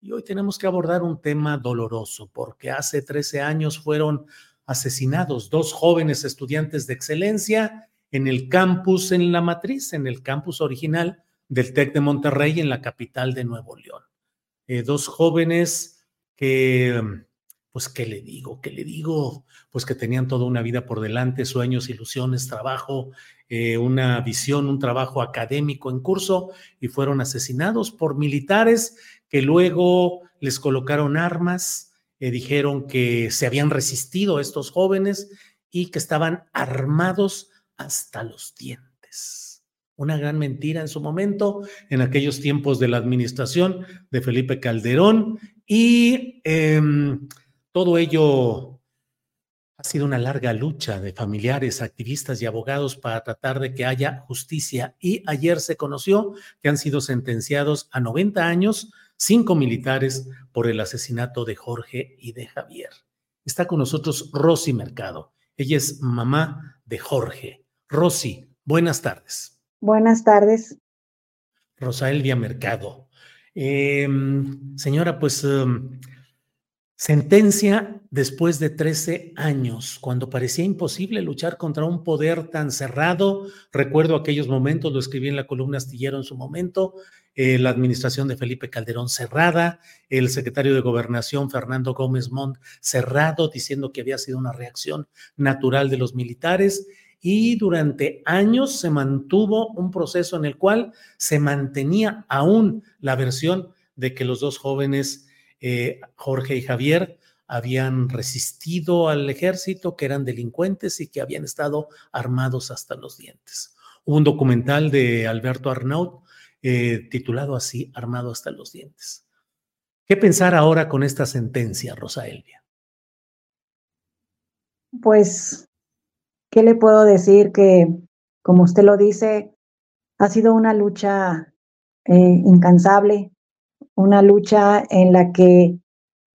Y hoy tenemos que abordar un tema doloroso porque hace 13 años fueron asesinados dos jóvenes estudiantes de excelencia en el campus, en la matriz, en el campus original del TEC de Monterrey, en la capital de Nuevo León. Eh, dos jóvenes que, pues, ¿qué le digo? ¿Qué le digo? Pues que tenían toda una vida por delante, sueños, ilusiones, trabajo, eh, una visión, un trabajo académico en curso y fueron asesinados por militares que luego les colocaron armas, eh, dijeron que se habían resistido estos jóvenes y que estaban armados hasta los dientes. Una gran mentira en su momento, en aquellos tiempos de la administración de Felipe Calderón, y em, todo ello ha sido una larga lucha de familiares, activistas y abogados para tratar de que haya justicia. Y ayer se conoció que han sido sentenciados a 90 años cinco militares por el asesinato de Jorge y de Javier. Está con nosotros Rosy Mercado. Ella es mamá de Jorge. Rosy, buenas tardes. Buenas tardes. Rosa Elvia Mercado. Em, señora, pues em, sentencia después de 13 años, cuando parecía imposible luchar contra un poder tan cerrado. Recuerdo aquellos momentos, lo escribí en la columna astillero en su momento, eh, la administración de Felipe Calderón cerrada, el secretario de Gobernación Fernando Gómez Montt cerrado, diciendo que había sido una reacción natural de los militares y durante años se mantuvo un proceso en el cual se mantenía aún la versión de que los dos jóvenes, eh, Jorge y Javier, habían resistido al ejército, que eran delincuentes y que habían estado armados hasta los dientes. Hubo un documental de Alberto Arnaut eh, titulado así, Armado hasta los dientes. ¿Qué pensar ahora con esta sentencia, Rosa Elvia? Pues ¿qué le puedo decir? Que, como usted lo dice, ha sido una lucha eh, incansable, una lucha en la que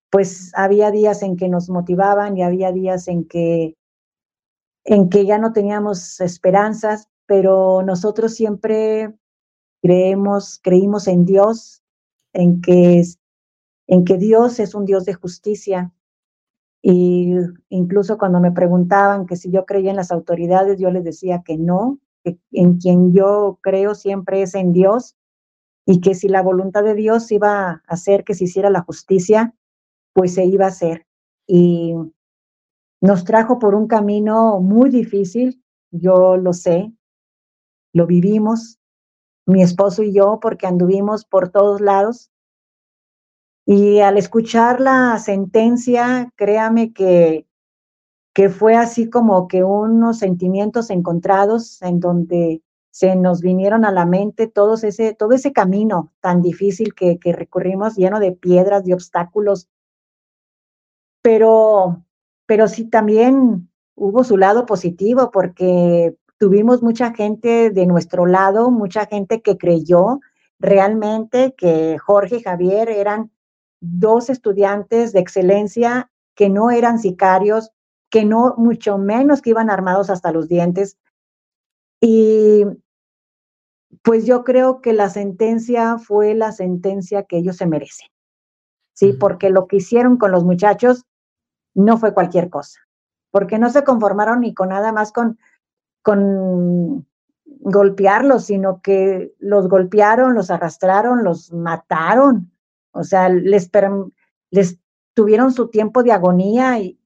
pues había días en que nos motivaban y había días en que en que ya no teníamos esperanzas, pero nosotros siempre creemos, creímos en Dios, en que en que Dios es un Dios de justicia. Y incluso cuando me preguntaban que si yo creía en las autoridades, yo les decía que no, en quien yo creo siempre es en Dios y que si la voluntad de Dios iba a hacer que se hiciera la justicia, pues se iba a hacer. Y nos trajo por un camino muy difícil, yo lo sé, lo vivimos, mi esposo y yo, porque anduvimos por todos lados. Y al escuchar la sentencia, créame que, que fue así como que unos sentimientos encontrados en donde se nos vinieron a la mente todos ese, todo ese camino tan difícil que, que recurrimos, lleno de piedras, de obstáculos. Pero, pero sí también hubo su lado positivo porque tuvimos mucha gente de nuestro lado, mucha gente que creyó realmente que Jorge y Javier eran dos estudiantes de excelencia que no eran sicarios, que no, mucho menos que iban armados hasta los dientes. Y pues yo creo que la sentencia fue la sentencia que ellos se merecen. Sí, porque lo que hicieron con los muchachos no fue cualquier cosa, porque no se conformaron ni con nada más con con golpearlos, sino que los golpearon, los arrastraron, los mataron. O sea, les, les tuvieron su tiempo de agonía y,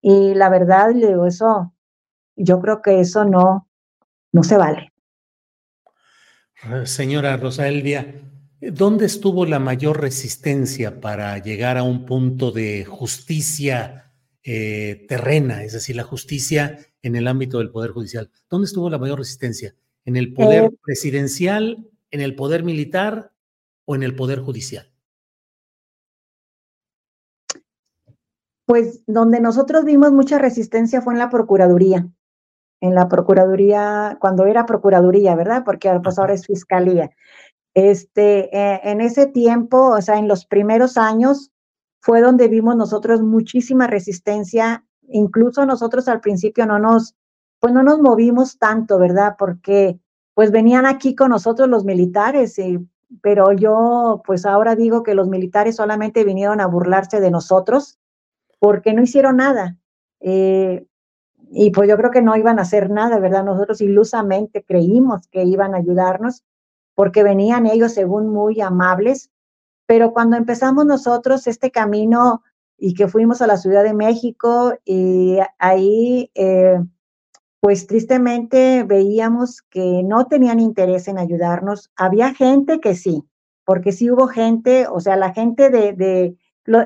y la verdad, eso, yo creo que eso no, no se vale. Señora Rosa Elvia, ¿dónde estuvo la mayor resistencia para llegar a un punto de justicia eh, terrena, es decir, la justicia en el ámbito del Poder Judicial. ¿Dónde estuvo la mayor resistencia? ¿En el Poder eh, Presidencial, en el Poder Militar o en el Poder Judicial? Pues donde nosotros vimos mucha resistencia fue en la Procuraduría. En la Procuraduría, cuando era Procuraduría, ¿verdad? Porque pues ahora es Fiscalía. Este, eh, en ese tiempo, o sea, en los primeros años, fue donde vimos nosotros muchísima resistencia incluso nosotros al principio no nos, pues no nos movimos tanto, ¿verdad? Porque pues venían aquí con nosotros los militares, pero yo pues ahora digo que los militares solamente vinieron a burlarse de nosotros porque no hicieron nada. Eh, y pues yo creo que no iban a hacer nada, ¿verdad? Nosotros ilusamente creímos que iban a ayudarnos porque venían ellos según muy amables, pero cuando empezamos nosotros este camino y que fuimos a la Ciudad de México y ahí, eh, pues tristemente veíamos que no tenían interés en ayudarnos. Había gente que sí, porque sí hubo gente, o sea, la gente de,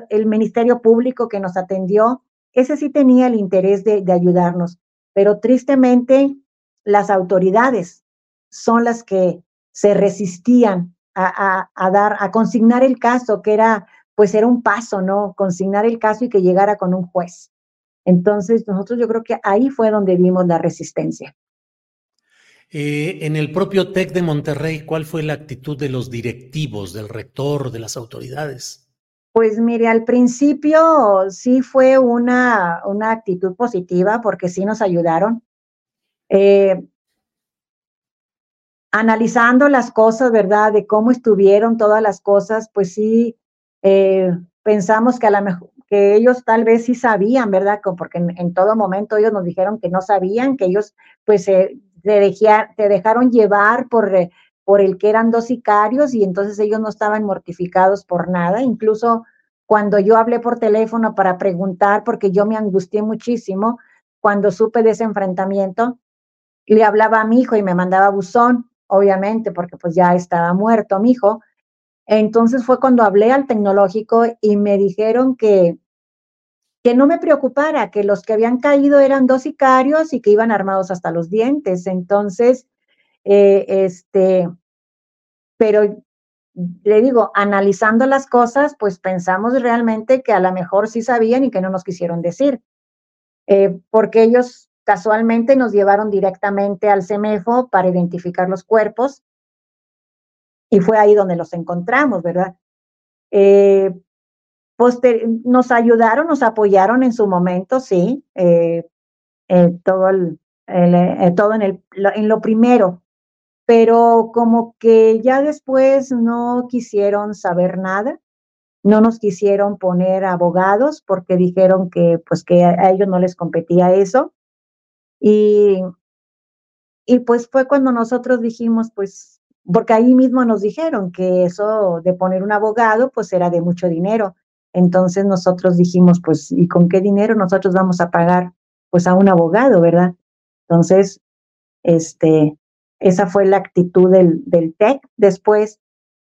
el Ministerio Público que nos atendió, ese sí tenía el interés de, ayudarnos, pero tristemente las autoridades son las que se resistían a, dar, a consignar el caso, que era pues era un paso, ¿no? Consignar el caso y que llegara con un juez. Entonces, nosotros yo creo que ahí fue donde vimos la resistencia. Eh, en el propio TEC de Monterrey, ¿cuál fue la actitud de los directivos, del rector, de las autoridades? Pues mire, al principio sí fue una, una actitud positiva porque sí nos ayudaron. Eh, analizando las cosas, ¿verdad? De cómo estuvieron todas las cosas, pues sí, eh, pensamos que a lo mejor que ellos tal vez sí sabían, ¿verdad? Porque en, todo momento ellos nos dijeron que no sabían, que ellos pues se dejaron llevar por, eh, por el que eran dos sicarios y entonces ellos no estaban mortificados por nada. Incluso cuando yo hablé por teléfono para preguntar, porque yo me angustié muchísimo cuando supe de ese enfrentamiento, le hablaba a mi hijo y me mandaba buzón, obviamente, porque pues ya estaba muerto mi hijo, entonces fue cuando hablé al tecnológico y me dijeron que, que no me preocupara, que los que habían caído eran dos sicarios y que iban armados hasta los dientes. Entonces, eh, este, pero le digo, analizando las cosas, pues pensamos realmente que a lo mejor sí sabían y que no nos quisieron decir, eh, porque ellos casualmente nos llevaron directamente al CEMEFO para identificar los cuerpos y fue ahí donde los encontramos, ¿verdad? Eh, nos ayudaron, nos apoyaron en su momento, sí, eh, eh, todo, el, todo en, el, en lo primero, pero como que ya después no quisieron saber nada, no nos quisieron poner abogados porque dijeron que pues que a ellos no les competía eso y y pues fue cuando nosotros dijimos, pues, porque ahí mismo nos dijeron que eso de poner un abogado, pues era de mucho dinero. Entonces nosotros dijimos, pues, ¿y con qué dinero nosotros vamos a pagar, pues, a un abogado, verdad? Entonces, este, esa fue la actitud del, del TEC. Después,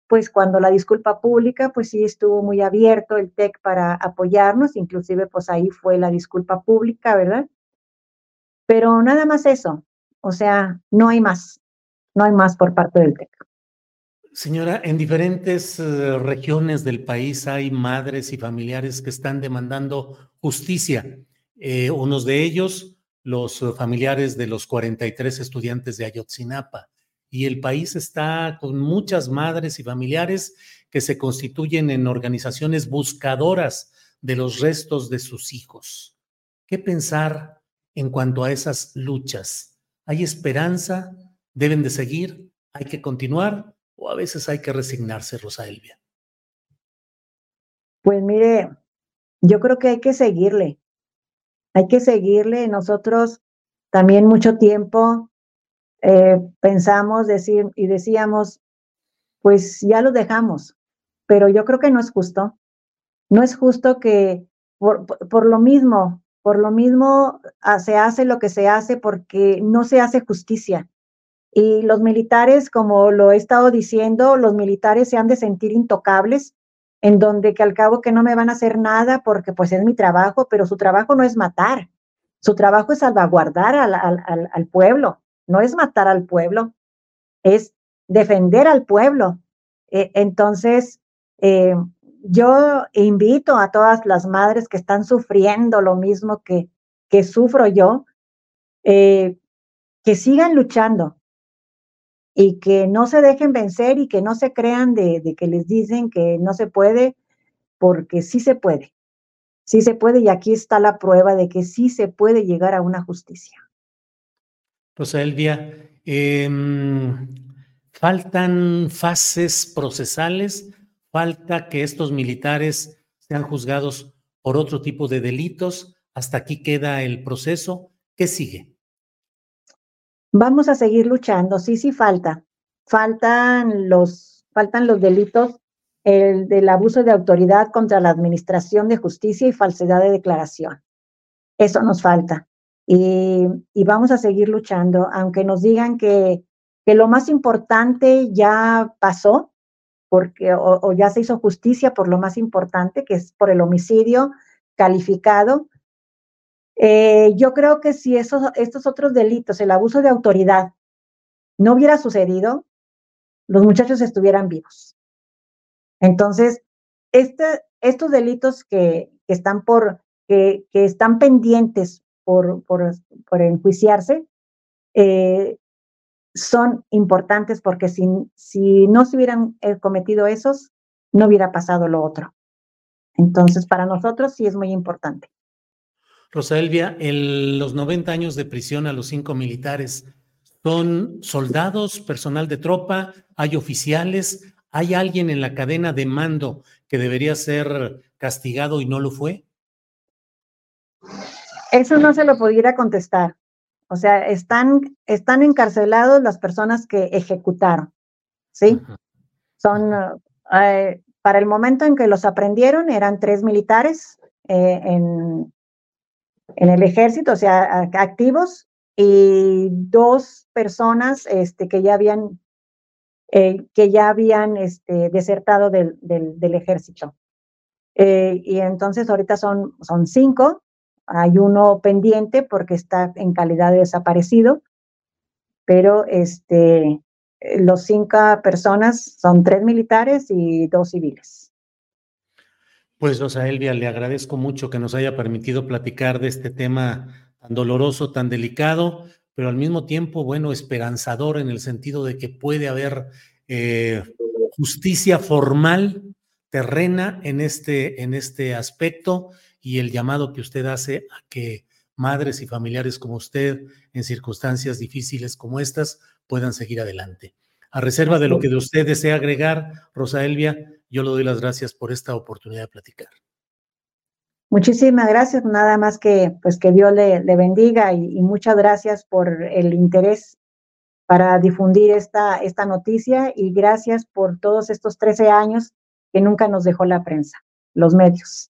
pues cuando la disculpa pública, pues sí estuvo muy abierto el TEC para apoyarnos, inclusive pues ahí fue la disculpa pública, ¿verdad? Pero nada más eso, o sea, no hay más, no hay más por parte del TEC. Señora, en diferentes uh, regiones del país hay madres y familiares que están demandando justicia. Eh, unos de ellos, los uh, familiares de los 43 estudiantes de Ayotzinapa. Y el país está con muchas madres y familiares que se constituyen en organizaciones buscadoras de los restos de sus hijos. ¿Qué pensar en cuanto a esas luchas? ¿Hay esperanza? ¿Deben de seguir? ¿Hay que continuar? ¿O a veces hay que resignarse, Rosa Elvia? Pues mire, yo creo que hay que seguirle. Hay que seguirle. Nosotros también mucho tiempo eh, pensamos decir y decíamos, pues ya lo dejamos, pero yo creo que no es justo. No es justo que por, por lo mismo por lo mismo, ah, se hace lo que se hace porque no se hace justicia. Y los militares, como lo he estado diciendo, los militares se han de sentir intocables, en donde que al cabo que no me van a hacer nada porque pues es mi trabajo, pero su trabajo no es matar, su trabajo es salvaguardar al, pueblo, no es matar al pueblo, es defender al pueblo. Eh, entonces, eh, yo invito a todas las madres que están sufriendo lo mismo que, que sufro yo, eh, que sigan luchando y que no se dejen vencer y que no se crean de, que les dicen que no se puede, porque sí se puede, sí se puede y aquí está la prueba de que sí se puede llegar a una justicia. Rosa Elvia, eh, faltan fases procesales falta que estos militares sean juzgados por otro tipo de delitos. Hasta aquí queda el proceso. ¿Qué sigue? Vamos a seguir luchando. Sí, sí falta. Faltan los, faltan los delitos el del abuso de autoridad contra la administración de justicia y falsedad de declaración. Eso nos falta. Y, vamos a seguir luchando, aunque nos digan que, que lo más importante ya pasó, porque o, ya se hizo justicia por lo más importante, que es por el homicidio calificado. Eh, yo creo que si esos, estos otros delitos, el abuso de autoridad, no hubiera sucedido, los muchachos estuvieran vivos. Entonces, este, estos delitos que, están por, que, están pendientes por, por, por enjuiciarse, eh, son importantes porque si, si no se hubieran eh, cometido esos, no hubiera pasado lo otro. Entonces, para nosotros sí es muy importante. Rosa Elvia, el, los 90 años de prisión a los cinco militares, ¿son soldados, personal de tropa? ¿Hay oficiales? ¿Hay alguien en la cadena de mando que debería ser castigado y no lo fue? Eso no se lo pudiera contestar. O sea, están, están encarcelados las personas que ejecutaron, ¿sí? Son, eh, para el momento en que los aprendieron, eran tres militares eh, en, en el ejército, o sea, activos, y dos personas este, que ya habían, eh, que ya habían este, desertado del, del, del ejército. Eh, y entonces ahorita son, son cinco, hay uno pendiente porque está en calidad de desaparecido, pero este, los cinco personas son tres militares y dos civiles. Pues Rosa Elvia, le agradezco mucho que nos haya permitido platicar de este tema tan doloroso, tan delicado, pero al mismo tiempo, bueno, esperanzador en el sentido de que puede haber eh, justicia formal, terrena en este, en este aspecto y el llamado que usted hace a que madres y familiares como usted en circunstancias difíciles como estas puedan seguir adelante. A reserva de lo que de usted desea agregar, Rosa Elvia, yo le doy las gracias por esta oportunidad de platicar. Muchísimas gracias, nada más que pues que Dios le, le bendiga y, y, muchas gracias por el interés para difundir esta, esta noticia y gracias por todos estos 13 años que nunca nos dejó la prensa, los medios.